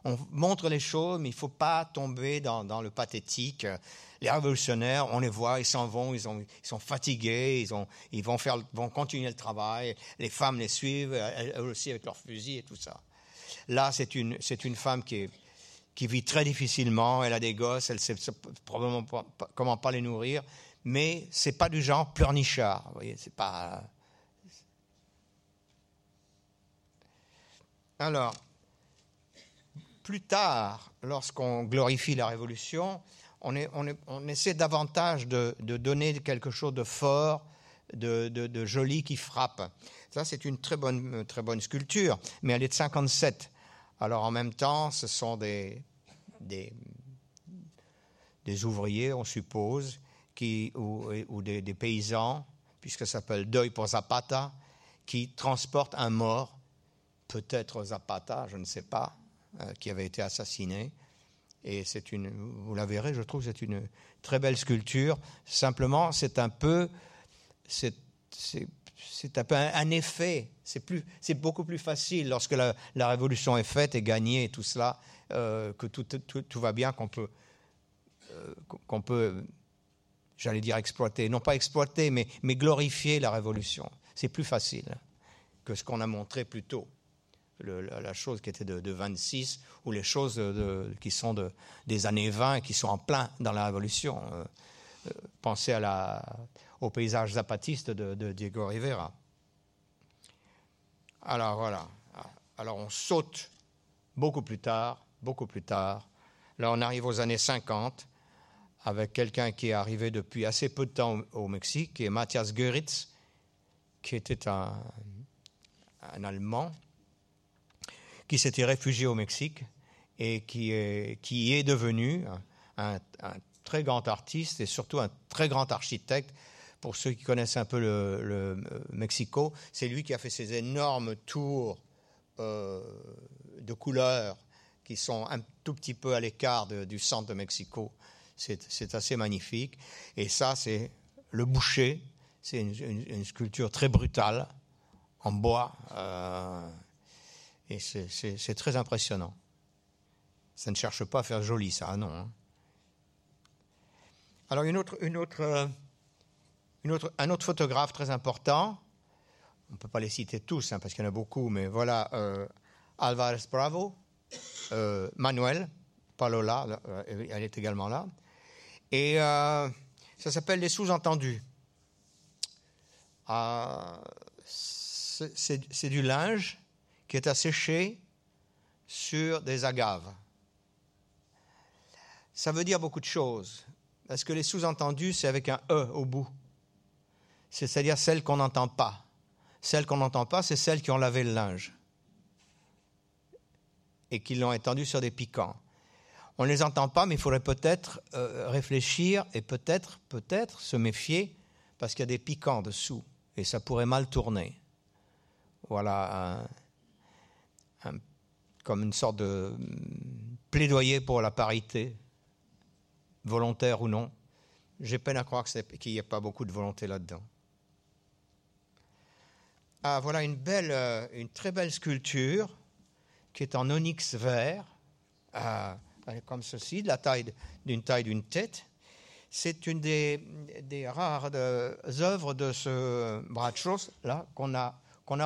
On montre les choses, mais il ne faut pas tomber dans, le pathétique. Les révolutionnaires, on les voit, ils s'en vont, ils, ont, ils, sont fatigués, ils, ont, ils vont, continuer le travail. Les femmes les suivent, elles aussi avec leurs fusils et tout ça. Là, c'est une, femme qui, vit très difficilement, elle a des gosses, elle ne sait probablement pas, comment pas les nourrir mais c'est pas du genre pleurnichard. Vous voyez, c'est pas. Alors, plus tard, lorsqu'on glorifie la Révolution, on, essaie davantage de, donner quelque chose de fort, de, joli qui frappe. Ça, c'est une très bonne, sculpture, mais elle est de 57. Alors, en même temps, ce sont des, ouvriers, on suppose, ou, des, des, paysans, puisque ça s'appelle Deuil pour Zapata, qui transportent un mort, peut-être Zapata, je ne sais pas, qui avait été assassiné. Et c'est une, vous la verrez, je trouve, c'est une très belle sculpture. Simplement, c'est un peu, c'est, un un, effet. C'est plus, c'est beaucoup plus facile lorsque la, la, révolution est faite et gagnée et tout cela, euh, que tout, tout, tout, va bien, qu'on peut, euh, qu'on peut j'allais dire exploiter, non pas exploiter, mais, mais glorifier la révolution. C'est plus facile que ce qu'on a montré plus tôt. La, chose qui était de, de 26 ou les choses qui sont de, des années 20 et qui sont en plein dans la révolution. Euh, euh, pensez à la, au paysage zapatiste de, Diego Rivera. Alors voilà. Alors on saute beaucoup plus tard, beaucoup plus tard. Là on arrive aux années 50 avec quelqu'un qui est arrivé depuis assez peu de temps au Mexique, qui est Matthias Göritz, qui était un Allemand, qui s'était réfugié au Mexique et qui qui est devenu un, très grand artiste et surtout un très grand architecte. Pour ceux qui connaissent un peu le, le Mexico, c'est lui qui a fait ces énormes tours euh, de couleurs qui sont un tout petit peu à l'écart du centre de Mexico c'est assez magnifique. Et ça, c'est le boucher. C'est une, sculpture très brutale, en bois. Euh, et c'est très impressionnant. Ça ne cherche pas à faire joli, ça, non. Hein. Alors, une autre, euh, une autre, un autre photographe très important, on ne peut pas les citer tous, hein, parce qu'il y en a beaucoup, mais voilà, euh, Alvarez Bravo, euh, Manuel, Palola, elle est également là. Et euh, ça s'appelle les sous-entendus. Euh, c'est du linge qui est asséché sur des agaves. Ça veut dire beaucoup de choses, parce que les sous-entendus, c'est avec un E au bout. C'est-à-dire celles qu'on n'entend pas. Celles qu'on n'entend pas, c'est celles qui ont lavé le linge et qui l'ont étendu sur des piquants. On ne les entend pas, mais il faudrait peut-être euh, réfléchir et peut-être, peut-être se méfier parce qu'il y a des piquants dessous et ça pourrait mal tourner. Voilà, comme une sorte de mm, plaidoyer pour la parité, volontaire ou non. J'ai peine à croire qu'il n'y ait pas beaucoup de volonté là-dedans. Ah, voilà une belle, euh, une très belle sculpture qui est en onyx vert. Ah, comme ceci, d'une taille d'une tête. C'est une des, rares œuvres de ce Bratchos là qu'on a qu'on a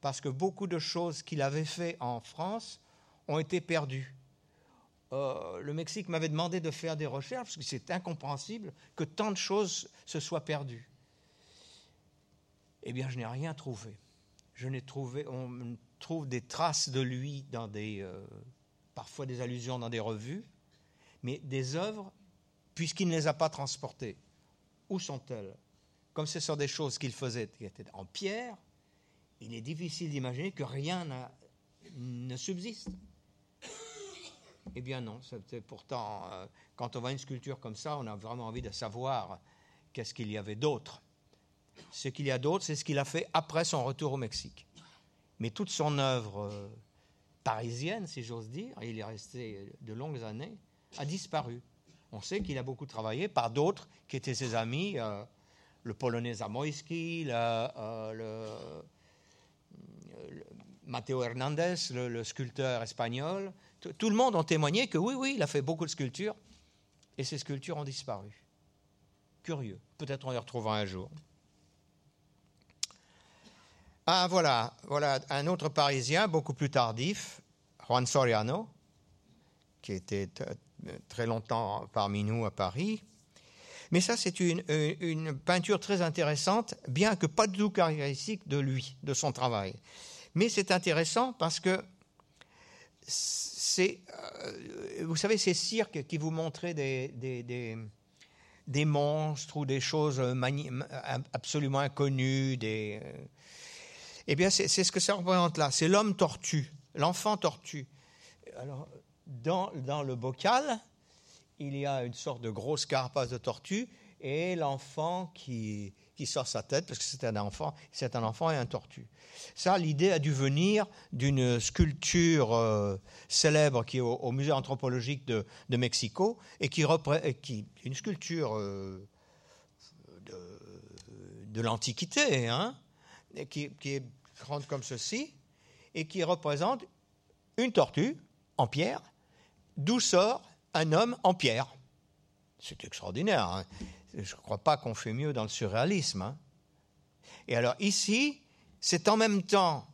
parce que beaucoup de choses qu'il avait fait en France ont été perdues. Euh, le Mexique m'avait demandé de faire des recherches parce que c'est incompréhensible que tant de choses se soient perdues. Eh bien, je n'ai rien trouvé. Je n'ai trouvé, on trouve des traces de lui dans des euh, parfois des allusions dans des revues, mais des œuvres puisqu'il ne les a pas transportées. Où sont-elles? Comme ce sont des choses qu'il faisait qui étaient en pierre, il est difficile d'imaginer que rien ne subsiste. Eh bien non, pourtant, euh, quand on voit une sculpture comme ça, on a vraiment envie de savoir qu'est-ce qu'il y avait d'autre. Ce qu'il y a d'autre, c'est ce qu'il a fait après son retour au Mexique. Mais toute son œuvre euh, parisienne, si j'ose dire, il est resté de longues années, a disparu. On sait qu'il a beaucoup travaillé par d'autres qui étaient ses amis, euh, le Polonais Zamoyski, le, Matteo Hernandez, le, sculpteur espagnol. Tout le monde a témoigné que oui, oui, il a fait beaucoup de sculptures et ces sculptures ont disparu. Curieux. Peut-être on les retrouvera un jour. Ah voilà, voilà un autre Parisien beaucoup plus tardif, Juan Soriano, qui était très longtemps parmi nous à Paris. Mais ça, c'est une, une, peinture très intéressante, bien que pas du tout caractéristique de lui, de son travail. Mais c'est intéressant parce que c'est, euh, vous savez, ces cirques qui vous montraient des, des, des, monstres ou des choses absolument inconnues, des, euh, eh bien, c'est ce que ça représente là. C'est l'homme tortue, l'enfant tortue. Alors, dans, dans, le bocal, il y a une sorte de grosse carapace de tortue et l'enfant qui, qui sort sa tête, parce que c'est un enfant, c'est un enfant et un tortue. Ça, l'idée a dû venir d'une sculpture euh, célèbre qui est au, musée anthropologique de, de Mexico et qui, qui une sculpture euh, de, de l'Antiquité, hein, qui, qui, est grande comme ceci, et qui représente une tortue en pierre, d'où sort un homme en pierre. C'est extraordinaire. Hein. Je ne crois pas qu'on fait mieux dans le surréalisme. Hein. Et alors ici, c'est en même temps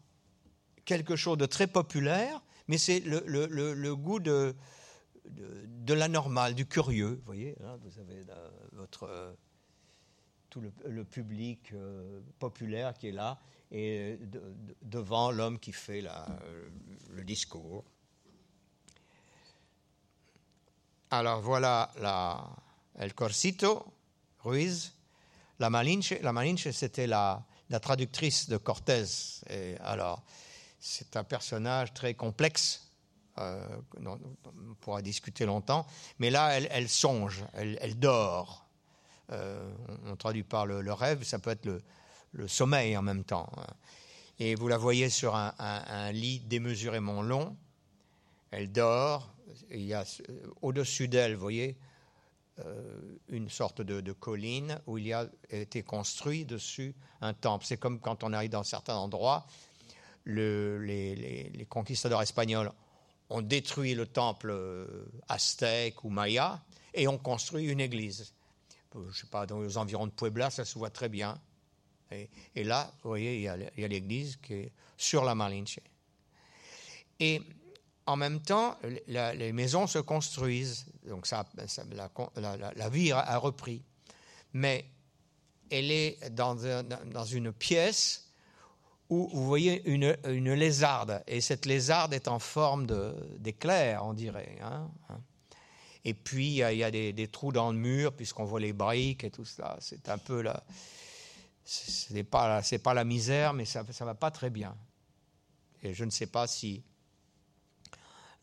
quelque chose de très populaire, mais c'est le, goût de, de, la normale, du curieux. Vous voyez, vous avez votre, euh, tout le, public euh, populaire qui est là, et devant l'homme qui fait le discours. Alors voilà la, El Corsito, Ruiz. La Malinche, la Malinche c'était la, traductrice de Cortés. Et alors, c'est un personnage très complexe. Euh, on pourra discuter longtemps. Mais là, elle, songe, elle, dort. Euh, on, traduit par le, rêve, ça peut être le, sommeil en même temps. Et vous la voyez sur un, lit démesurément long. Elle dort. Il y a au-dessus d'elle, vous voyez, euh, une sorte de, colline où il y a été construit dessus un temple. C'est comme quand on arrive dans certains endroits, les, conquistadors espagnols ont détruit le temple euh, aztèque ou maya et ont construit une église. Je ne sais pas, dans les environs de Puebla, ça se voit très bien. Et, là, vous voyez, il y a, l'église qui est sur la Malinche. Et en même temps, les maisons se construisent, donc la, vie a, repris. Mais elle est dans, une pièce où vous voyez une, lézarde, et cette lézarde est en forme d'éclair, on dirait. Hein, hein. Et puis, il y a, des, des, trous dans le mur, puisqu'on voit les briques et tout ça. C'est un peu la, ce n'est pas, pas la misère, mais ça ne va pas très bien. Et je ne sais pas si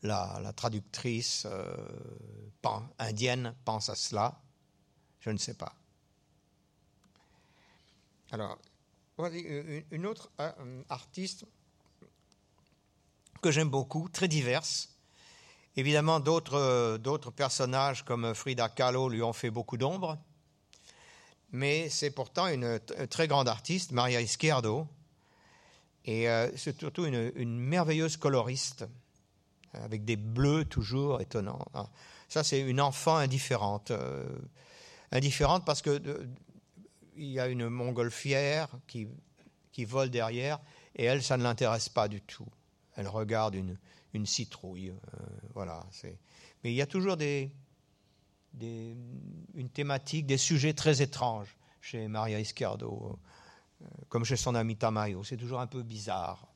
la, traductrice euh, indienne pense à cela. Je ne sais pas. Alors, une autre euh, artiste que j'aime beaucoup, très diverse. Évidemment, d'autres, personnages comme Frida Kahlo lui ont fait beaucoup d'ombre mais c'est pourtant une, très grande artiste, Maria Izquierdo, et euh, c'est surtout une, merveilleuse coloriste, avec des bleus toujours étonnants. Ah, ça, c'est une enfant indifférente. Euh, indifférente parce que il y a une montgolfière qui, qui vole derrière, et elle, ça ne l'intéresse pas du tout. Elle regarde une, une citrouille. Euh, voilà. Mais il y a toujours des, une thématique, des sujets très étranges chez Maria euh, comme chez son ami Tamayo. C'est toujours un peu bizarre.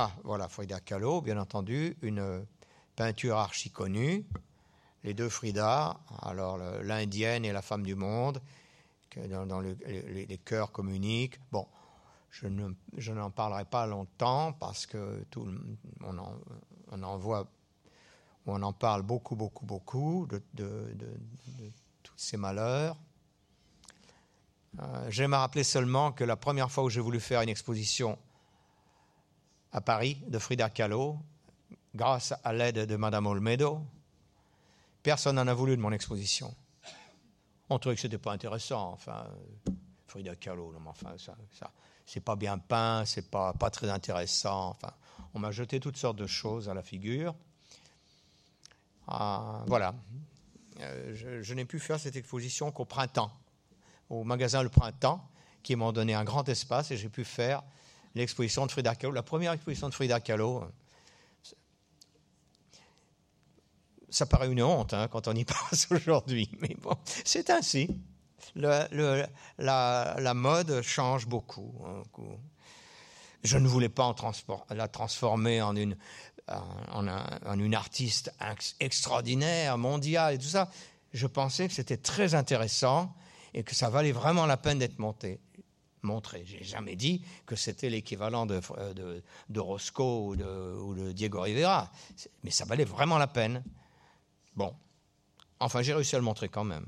Ah, voilà, Frida Kahlo, bien entendu, une peinture archi connue, les deux Frida, alors l'indienne et la femme du monde, dans, dans le, les, cœurs communiquent. Bon, je, ne, je n'en parlerai pas longtemps parce que tout, on, en, on en voit, on en parle beaucoup, beaucoup, beaucoup de, de, de tous ces malheurs. Euh, J'aime rappeler seulement que la première fois où j'ai voulu faire une exposition à Paris de Frida Kahlo, grâce à l'aide de Madame Olmedo, personne n'en a voulu de mon exposition. On trouvait que c'était pas intéressant. Enfin, Frida Kahlo, non, enfin, ça, ça c'est pas bien peint, c'est pas, pas très intéressant. Enfin, on m'a jeté toutes sortes de choses à la figure. Ah, voilà. Euh, je, je n'ai pu faire cette exposition qu'au printemps au magasin Le Printemps, qui m'ont donné un grand espace et j'ai pu faire l'exposition de Frida Kahlo, la première exposition de Frida Kahlo. Ça paraît une honte hein, quand on y passe aujourd'hui, mais bon, c'est ainsi. La, mode change beaucoup. Hein. Je ne voulais pas la transformer en une artiste extraordinaire, mondiale et tout ça. Je pensais que c'était très intéressant et que ça valait vraiment la peine d'être monté, montré. J'ai jamais dit que c'était l'équivalent de, de, de, Roscoe ou de, Diego Rivera, mais ça valait vraiment la peine. Bon, enfin j'ai réussi à le montrer quand même.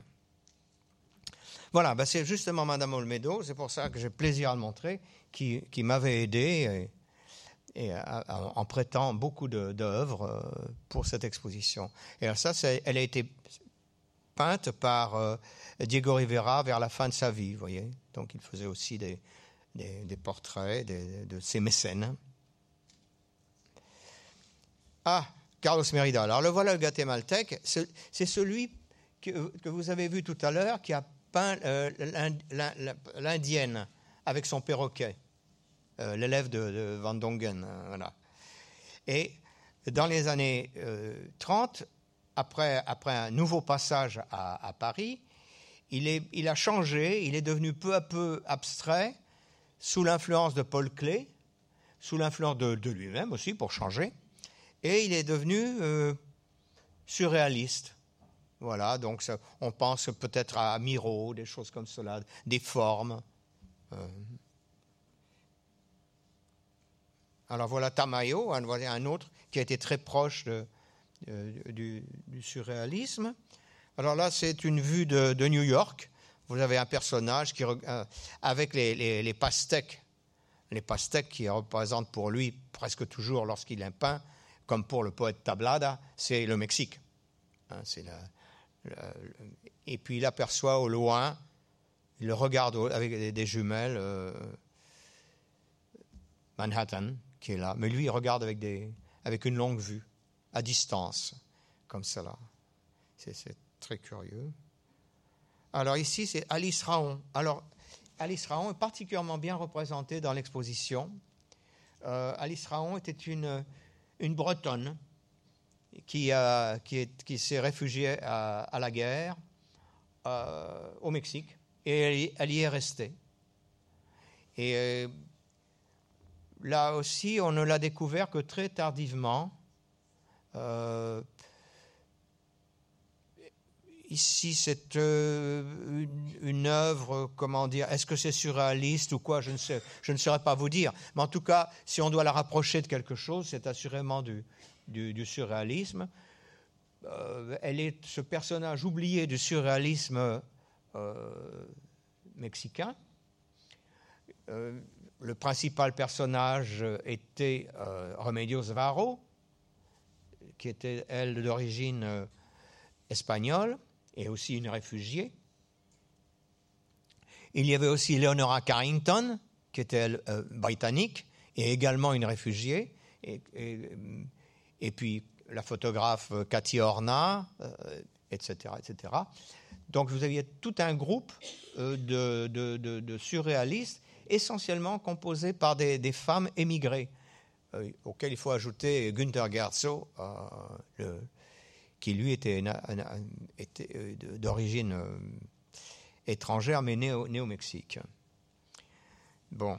Voilà, ben c'est justement Madame Olmedo, c'est pour ça que j'ai plaisir à le montrer, qui, qui m'avait aidé en prêtant beaucoup d'œuvres euh, pour cette exposition. Et alors ça, elle a été peinte par euh, Diego Rivera vers la fin de sa vie, vous voyez. Donc il faisait aussi des, des, portraits de ses mécènes. Ah, Carlos Merida. Alors le voilà le guatémaltèque, c'est celui que, que, vous avez vu tout à l'heure qui a peint euh, l'indienne avec son perroquet, euh, l'élève de, de, Van Dongen. Voilà. Et dans les années 30, après, un nouveau passage à, Paris, il, a changé, il est devenu peu à peu abstrait, sous l'influence de Paul Klee, sous l'influence de, lui-même aussi, pour changer, et il est devenu euh, surréaliste. Voilà, donc on pense peut-être à Miro, des choses comme cela, des formes. Euh. Alors voilà Tamayo, un, autre qui a été très proche de, du, du, surréalisme. Alors là, c'est une vue de, New York. Vous avez un personnage qui, euh, avec les, pastèques, les pastèques qui représentent pour lui presque toujours lorsqu'il est peint, comme pour le poète Tablada, c'est le Mexique. Hein, et puis il aperçoit au loin, il le regarde avec des, jumelles, euh, Manhattan qui est là, mais lui il regarde avec une longue vue à distance, comme cela. C'est très curieux. Alors ici, c'est Alice Raon. Alors, Alice Raon est particulièrement bien représentée dans l'exposition. Euh, Alice Raon était une, Bretonne qui, s'est réfugiée à, à, la guerre euh, au Mexique et elle, elle, y est restée. Et euh, là aussi, on ne l'a découvert que très tardivement euh, ici, c'est euh, une, œuvre, comment dire, est-ce que c'est surréaliste ou quoi Je ne saurais pas vous dire. Mais en tout cas, si on doit la rapprocher de quelque chose, c'est assurément du, surréalisme. Euh, elle est ce personnage oublié du surréalisme mexicain. Le principal personnage était Remedios Varo, qui était, elle, d'origine euh, espagnole et aussi une réfugiée. Il y avait aussi Leonora Carrington, qui était elle, euh, britannique et également une réfugiée. Et, et, euh, puis la photographe Cathy Horna, etc., etc. Donc vous aviez tout un groupe de, de, de, de, surréalistes, essentiellement composé par des, des femmes émigrées auquel il faut ajouter Günther Gerzo, euh, qui lui était, euh, d'origine euh, étrangère mais né au, Mexique. Bon.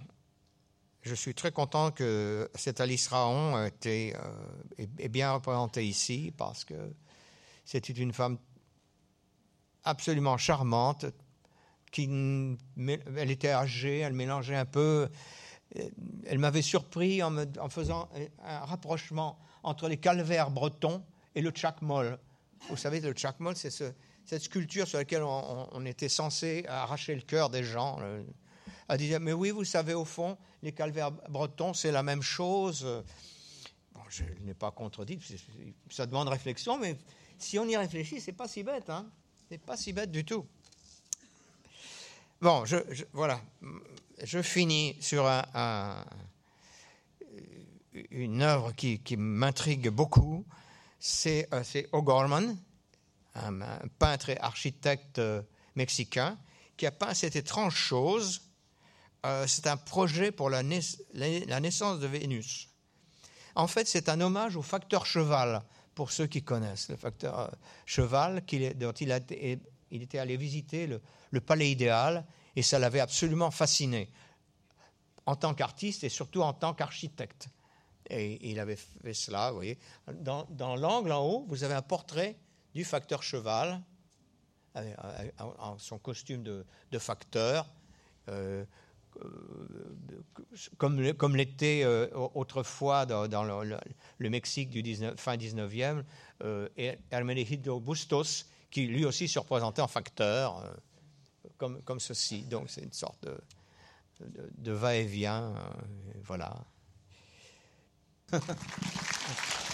je suis très content que cette Alice Raon été, est, bien représentée ici parce que c'était une femme absolument charmante, elle était âgée, elle mélangeait un peu. Elle m'avait surpris en, faisant un rapprochement entre les calvaires bretons et le tchakmol. Vous savez, le tchakmol, c'est cette sculpture sur laquelle on, était censé arracher le cœur des gens. Elle disait, mais oui, vous savez, au fond, les calvaires bretons, c'est la même chose. Bon, je n'ai pas contredit, ça demande réflexion, mais si on y réfléchit, c'est pas si bête. Hein c'est pas si bête du tout. Bon, je, voilà. Je finis sur un, une œuvre qui, m'intrigue beaucoup. C'est euh, O'Gorman, un, peintre et architecte euh, mexicain, qui a peint cette étrange chose. Euh, c'est un projet pour la, naissance de Vénus. En fait, c'est un hommage au facteur cheval pour ceux qui connaissent le facteur euh, cheval, dont il, était allé visiter le, palais idéal et ça l'avait absolument fasciné en tant qu'artiste et surtout en tant qu'architecte. Et il avait fait cela, vous voyez. Dans, l'angle en haut, vous avez un portrait du facteur cheval, en son costume de, facteur. Euh, comme, l'était euh, autrefois dans, le, Mexique du 19, fin 19e, euh, Hermenegildo Bustos, qui lui aussi se représentait en facteur, euh, comme, ceci. Donc c'est une sorte de, de va-et-vient. voilà.